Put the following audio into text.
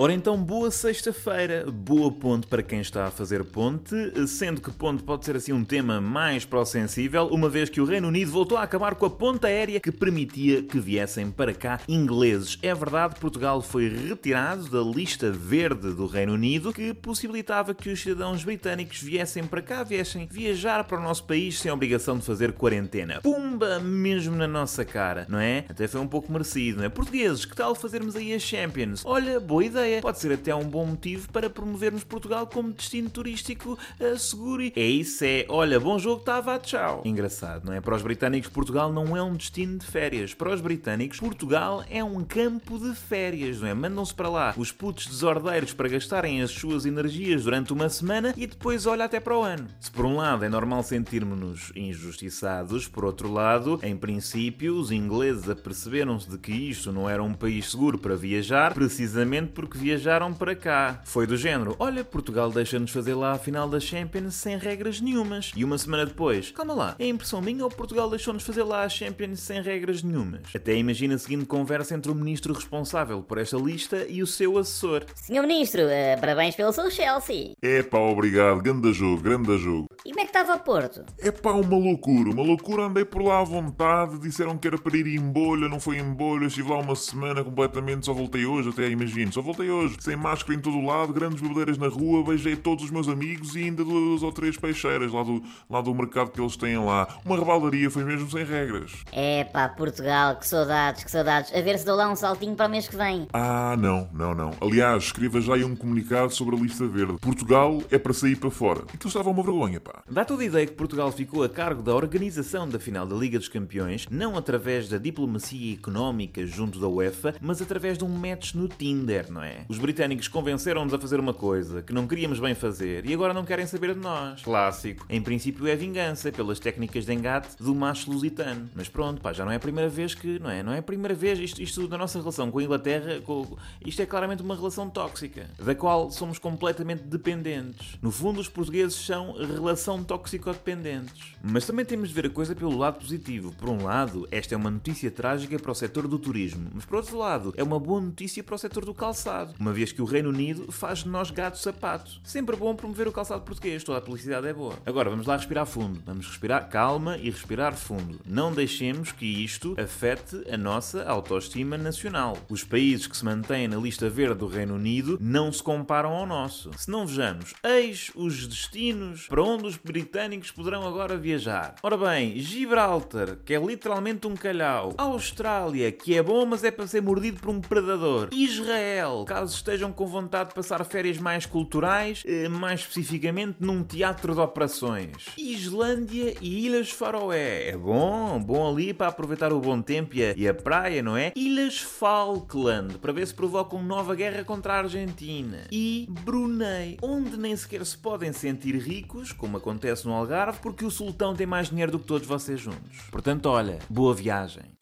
Ora então, boa sexta-feira, boa ponte para quem está a fazer ponte, sendo que ponte pode ser assim um tema mais pró-sensível, uma vez que o Reino Unido voltou a acabar com a ponte aérea que permitia que viessem para cá ingleses. É verdade, Portugal foi retirado da lista verde do Reino Unido, que possibilitava que os cidadãos britânicos viessem para cá, viessem viajar para o nosso país sem obrigação de fazer quarentena. Pumba, mesmo na nossa cara, não é? Até foi um pouco merecido, não é? Portugueses, que tal fazermos aí a Champions? Olha, boa ideia Pode ser até um bom motivo para promovermos Portugal como destino turístico uh, seguro. E é isso, é. Olha, bom jogo, estava, tchau. Engraçado, não é? Para os britânicos, Portugal não é um destino de férias. Para os britânicos, Portugal é um campo de férias, não é? Mandam-se para lá os putos desordeiros para gastarem as suas energias durante uma semana e depois olha até para o ano. Se por um lado é normal sentirmos-nos injustiçados, por outro lado, em princípio, os ingleses aperceberam-se de que isto não era um país seguro para viajar, precisamente porque viajaram para cá. Foi do género: olha, Portugal deixa-nos fazer lá a final da Champions sem regras nenhumas. E uma semana depois, calma lá, é impressão minha ou Portugal deixou-nos fazer lá a Champions sem regras nenhumas? Até imagina a seguinte conversa entre o ministro responsável por esta lista e o seu assessor. Senhor Ministro, uh, parabéns pelo seu Chelsea. É pá, obrigado, grande jogo, grande jogo. E como é que estava a Porto? É pá, uma loucura, uma loucura, andei por lá à vontade, disseram que era para ir em bolha, não foi em bolha, estive lá uma semana completamente, só voltei hoje, até imagino, só voltei hoje, sem máscara em todo o lado, grandes bebedeiras na rua, beijei todos os meus amigos e ainda duas ou três peixeiras lá do, lá do mercado que eles têm lá. Uma rebaldaria foi mesmo sem regras. É pá, Portugal, que saudades, que saudades. A ver se dou lá um saltinho para o mês que vem. Ah, não, não, não. Aliás, escreva já aí um comunicado sobre a lista verde. Portugal é para sair para fora. Aquilo estava uma vergonha, pá. Dá toda a ideia que Portugal ficou a cargo da organização da final da Liga dos Campeões, não através da diplomacia económica junto da UEFA, mas através de um match no Tinder, não é? Os britânicos convenceram-nos a fazer uma coisa que não queríamos bem fazer e agora não querem saber de nós. Clássico. Em princípio é vingança pelas técnicas de engate do macho lusitano. Mas pronto, pá, já não é a primeira vez que, não é? Não é a primeira vez isto, isto da nossa relação com a Inglaterra, com, isto é claramente uma relação tóxica, da qual somos completamente dependentes. No fundo, os portugueses são relação tóxico-dependentes. Mas também temos de ver a coisa pelo lado positivo. Por um lado, esta é uma notícia trágica para o setor do turismo, mas por outro lado, é uma boa notícia para o setor do calçado, uma vez que o Reino Unido faz de nós gato sapato. Sempre bom promover o calçado português, toda a publicidade é boa. Agora vamos lá respirar fundo. Vamos respirar calma e respirar fundo. Não deixemos que isto afete a nossa autoestima nacional. Os países que se mantêm na lista verde do Reino Unido não se comparam ao nosso. Se não vejamos, eis os destinos para onde os britânicos poderão agora viajar. Ora bem, Gibraltar, que é literalmente um calhau. Austrália, que é bom, mas é para ser mordido por um predador. Israel, caso estejam com vontade de passar férias mais culturais, eh, mais especificamente num teatro de operações. Islândia e Ilhas Faroé. É bom, bom ali para aproveitar o bom tempo e a, e a praia, não é? Ilhas Falkland, para ver se provocam nova guerra contra a Argentina. E Brunei, onde nem sequer se podem sentir ricos, como acontece no Algarve, porque o sultão tem mais dinheiro do que todos vocês juntos. Portanto, olha, boa viagem.